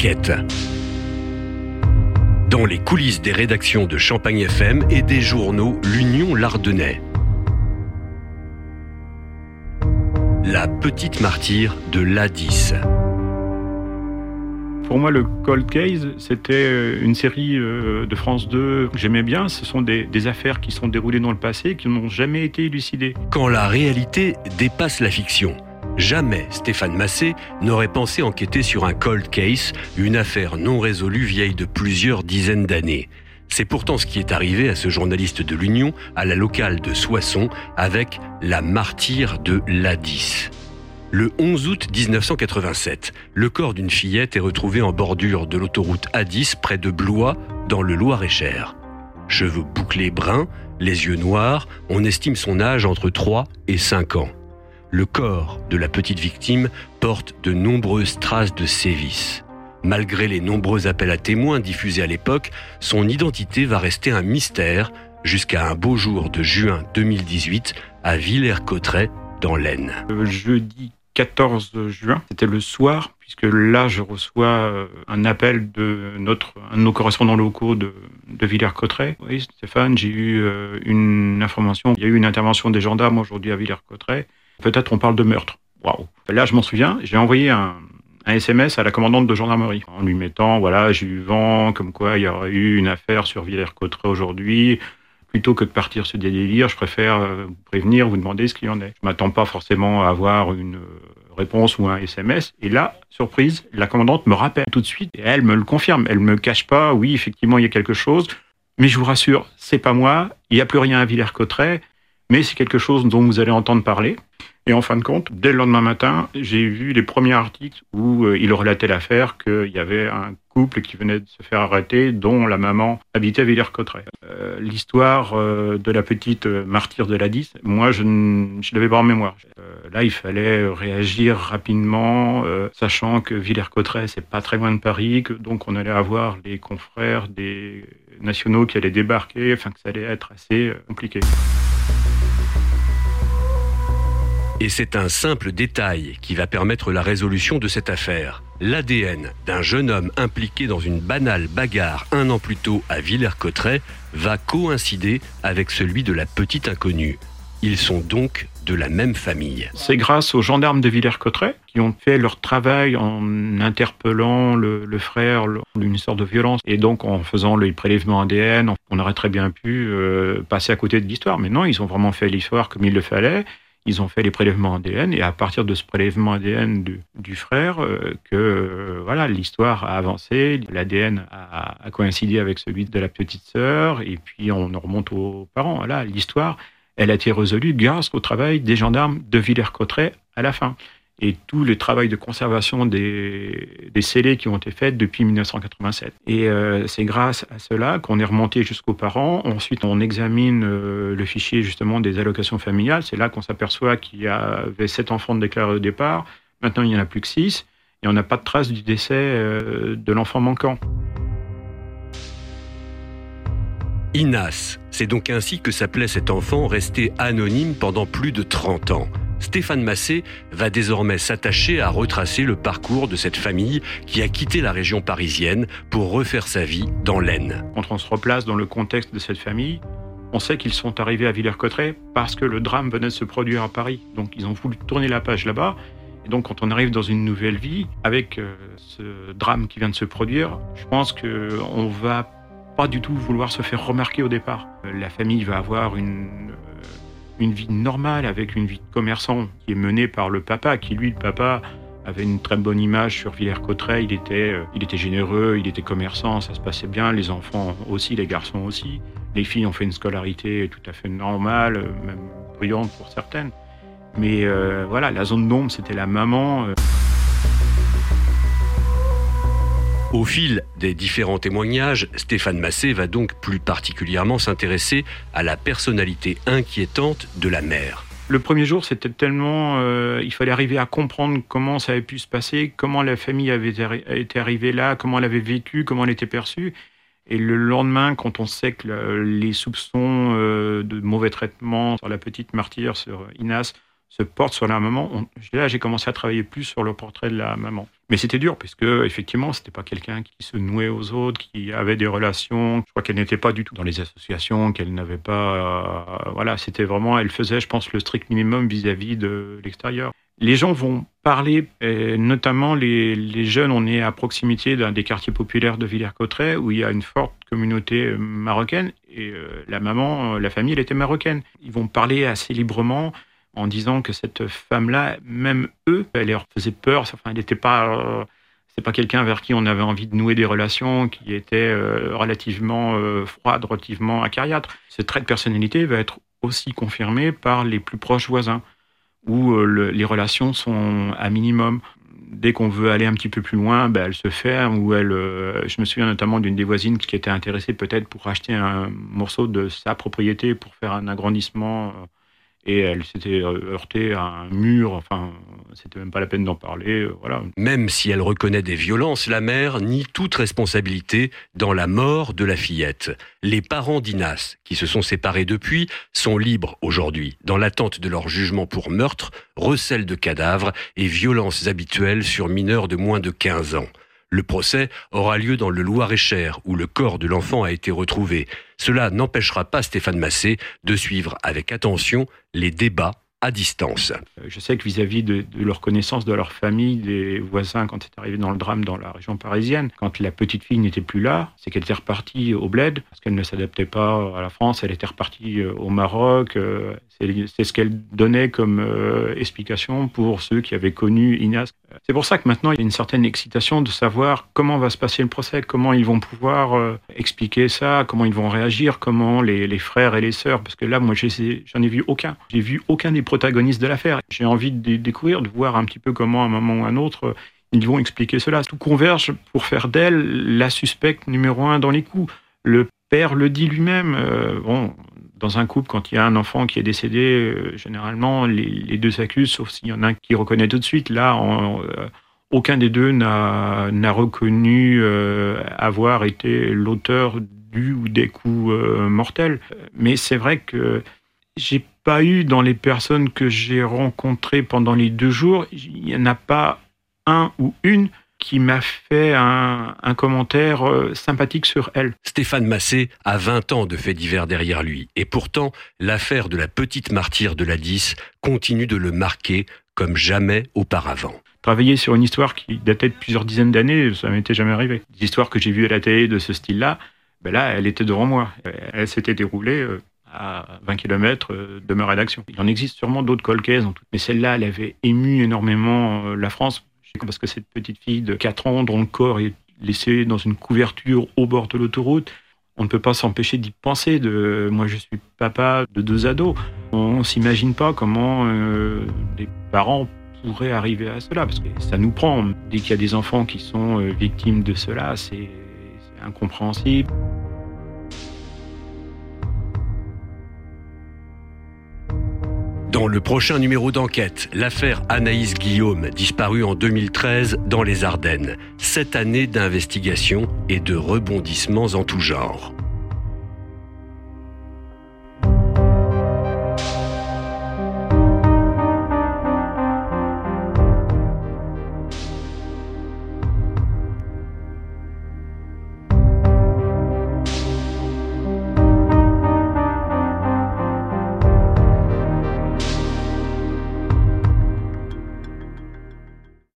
Enquête. Dans les coulisses des rédactions de Champagne FM et des journaux L'Union Lardonnais. La petite martyre de l'A10. Pour moi, le Cold Case, c'était euh, une série euh, de France 2 que j'aimais bien. Ce sont des, des, affaires qui sont déroulées dans le passé, qui n'ont jamais été élucidées. Quand la réalité dépasse la fiction. Jamais Stéphane Massé n'aurait pensé enquêter sur un cold case, une affaire non résolue vieille de plusieurs dizaines d'années. C'est pourtant ce qui est arrivé à ce journaliste de l'Union à la locale de Soissons avec la martyre de l'A10. Le 11 août 1987, le corps d'une fillette est retrouvé en bordure de l'autoroute A10 près de Blois, dans le Loir-et-Cher. Cheveux bouclés bruns, les yeux noirs, on estime son âge entre 3 et 5 ans. Le corps de la petite victime porte de nombreuses traces de sévices. Malgré les nombreux appels à témoins diffusés à l'époque, son identité va rester un mystère jusqu'à un beau jour de juin 2018 à Villers-Cotterêts, dans l'Aisne. Jeudi 14 juin. C'était le soir, puisque là, je reçois euh, un appel de notre, un de nos correspondants locaux de, de Villers-Cotterêts. Oui, Stéphane, j'ai eu euh, une information. Il y a eu une intervention des gendarmes aujourd'hui à Villers-Cotterêts. Peut-être on parle de meurtre. Waouh. Là, je m'en souviens. J'ai envoyé un, SMS à la commandante de gendarmerie en lui mettant, voilà, j'ai eu vent, comme quoi il y aurait eu une affaire sur Villers-Cotterêts aujourd'hui plutôt que de partir sur des délires, je préfère euh, vous prévenir, vous demander ce qu'il y en est. Je m'attends pas forcément à avoir une euh, réponse ou un SMS. Et là, surprise, la commandante me rappelle tout de suite et elle me le confirme. Elle me cache pas, oui, effectivement, il y a quelque chose. Mais je vous rassure, c'est pas moi. Il n'y a plus rien à Villers-Cotterêts, mais c'est quelque chose dont vous allez entendre parler. Et en fin de compte, dès le lendemain matin, j'ai vu les premiers articles où euh, il relatait l'affaire qu'il y avait un couple qui venait de se faire arrêter, dont la maman habitait à Villers-Cotterêts. Euh, L'histoire euh, de la petite martyre de la 10, moi, je ne l'avais pas en mémoire. Là, il fallait réagir rapidement, sachant que Villers-Cotterêts, c'est pas très loin de Paris, que donc on allait avoir les confrères des nationaux qui allaient débarquer, enfin que ça allait être assez compliqué. Et c'est un simple détail qui va permettre la résolution de cette affaire. L'ADN d'un jeune homme impliqué dans une banale bagarre un an plus tôt à Villers-Cotterêts va coïncider avec celui de la petite inconnue. Ils sont donc de la même famille. C'est grâce aux gendarmes de Villers-Cotterêts qui ont fait leur travail en interpellant le, frère d'une histoire de violence et donc en faisant le prélèvement ADN. On aurait très bien pu euh, passer à côté de l'histoire, mais non, ils ont vraiment fait l'histoire comme il le fallait. Ils ont fait les prélèvements ADN et à partir de ce prélèvement ADN du, frère, euh, que euh, voilà l'histoire a avancé, l'ADN a, coïncidé avec celui de la petite sœur et puis on remonte aux parents. L'histoire, elle a été résolue grâce au travail des gendarmes de Villers-Cotterêts à la fin et tout le travail de conservation des, des scellés qui ont été faits depuis 1987. Et euh, c'est grâce à cela qu'on est remonté jusqu'aux parents. Ensuite, on examine euh, le fichier justement des allocations familiales. C'est là qu'on s'aperçoit qu'il y avait sept enfants déclarés au départ. Maintenant, il n'y en a plus que six. Et on n'a pas de trace du décès euh, de l'enfant manquant. Inas, c'est donc ainsi que s'appelait cet enfant resté anonyme pendant plus de 30 ans. Stéphane Massé va désormais s'attacher à retracer le parcours de cette famille qui a quitté la région parisienne pour refaire sa vie dans l'Aisne. Quand on se replace dans le contexte de cette famille, on sait qu'ils sont arrivés à Villers-Cotterêts parce que le drame venait de se produire à Paris. Donc ils ont voulu tourner la page là-bas. Et donc quand on arrive dans une nouvelle vie, avec euh, ce drame qui vient de se produire, je pense qu'on va pas du tout vouloir se faire remarquer au départ. La famille va avoir une une vie normale, avec une vie de commerçant qui est menée par le papa, qui lui, le papa, avait une très bonne image sur Villers-Cotterêts. Il était, euh, il était généreux, il était commerçant, ça se passait bien. Les enfants aussi, les garçons aussi. Les filles ont fait une scolarité tout à fait normale, euh, même brillante pour certaines. Mais euh, voilà, la zone d'ombre, c'était la maman. Au fil des différents témoignages, Stéphane Massé va donc plus particulièrement s'intéresser à la personnalité inquiétante de la mère. Le premier jour, c'était tellement... Euh, il fallait arriver à comprendre comment ça avait pu se passer, comment la famille avait été arrivée là, comment elle avait vécu, comment elle était perçue. Et le lendemain, quand on sait que le, les soupçons euh, de mauvais traitement sur la petite martyre, sur Inas, se portent sur la maman, on, là, j'ai commencé à travailler plus sur le portrait de la maman. Mais c'était dur, puisque effectivement, c'était pas quelqu'un qui se nouait aux autres, qui avait des relations. Je crois qu'elle n'était pas du tout dans les associations, qu'elle n'avait pas. Euh, voilà, c'était vraiment. Elle faisait, je pense, le strict minimum vis-à-vis de l'extérieur. Les gens vont parler, notamment les, jeunes. On est à proximité d'un des quartiers populaires de Villers-Cotterêts, où il y a une forte communauté euh, marocaine. Et euh, la maman, la famille, elle était marocaine. Ils vont parler assez librement en disant que cette femme-là, même eux, elle leur faisait peur. Enfin, elle n'était pas, euh, c'est pas quelqu'un vers qui on avait envie de nouer des relations, qui était euh, relativement euh, froide, relativement acariâtre. Ce trait de personnalité va être aussi confirmé par les plus proches voisins, où les relations sont à minimum. Dès qu'on veut aller un petit peu plus loin, ben, elle se ferme. Ou elle, je me souviens notamment d'une des voisines qui était intéressée peut-être pour acheter un morceau de sa propriété pour faire un agrandissement et elle s'était euh, heurtée à un mur. Enfin, c'était même pas la peine d'en parler. Euh, voilà. Même si elle reconnaît des violences, la mère nie toute responsabilité dans la mort de la fillette. Les parents d'Inas, qui se sont séparés depuis, sont libres aujourd'hui, dans l'attente de leur jugement pour meurtre, recel de cadavres et violences habituelles sur mineurs de moins de 15 ans. Le procès aura lieu dans le Loir-et-Cher, où le corps de l'enfant a été retrouvé. Cela n'empêchera pas Stéphane Massé de suivre avec attention les débats à distance. Euh, je sais que vis-à-vis de, leur connaissance, de leur famille, des voisins, quand c'est arrivé dans le drame dans la région parisienne, quand la petite fille n'était plus là, c'est qu'elle était repartie au bled, parce qu'elle ne s'adaptait pas à la France, elle était repartie euh, au Maroc. Euh, c'est ce qu'elle donnait comme explication pour ceux qui avaient connu Inas. C'est pour ça que maintenant, il y a une certaine excitation de savoir comment va se passer le procès, comment ils vont pouvoir expliquer ça, comment ils vont réagir, comment les, frères et les sœurs, parce que là, moi, j'en ai vu aucun. J'ai vu aucun des protagonistes de l'affaire. J'ai envie de découvrir, de voir un petit peu comment, à un moment ou à un autre, ils vont expliquer cela. Tout converge pour faire d'elle la suspecte numéro un dans les coups. Le père le dit lui-même. Euh, bon, dans un couple, quand il y a un enfant qui est décédé, euh, généralement, les, deux s'accusent, sauf s'il y en a un qui reconnaît tout de suite. Là, euh, aucun des deux n'a reconnu avoir été l'auteur du ou des coups mortels. Mais c'est vrai que j'ai pas eu dans les personnes que j'ai rencontrées pendant les deux jours, il n'y en a pas un ou une qui m'a fait un, commentaire euh, sympathique sur elle. Stéphane Massé a 20 ans de faits divers derrière lui. Et pourtant, l'affaire de la petite martyre de la 10 continue de le marquer comme jamais auparavant. Travailler sur une histoire qui datait de plusieurs dizaines d'années, ça m'était jamais arrivé. Des histoires que j'ai vues à la télé de ce style-là, ben là, elle était devant moi. Elle s'était déroulée euh, à 20 km euh, de ma rédaction. Il en existe sûrement d'autres colcaises, mais celle-là, elle avait ému énormément euh, la France, parce que cette petite fille de 4 ans dont le corps est laissé dans une couverture au bord de l'autoroute, on ne peut pas s'empêcher d'y penser. Moi, je suis papa de deux ados. On ne s'imagine pas comment euh, les parents pourraient arriver à cela, parce que ça nous prend. Dès qu'il y a des enfants qui sont victimes de cela, c'est incompréhensible. Dans le prochain numéro d'enquête, l'affaire Anaïs Guillaume, disparue en 2013 dans les Ardennes. Sept années d'investigation et de rebondissements en tout genre.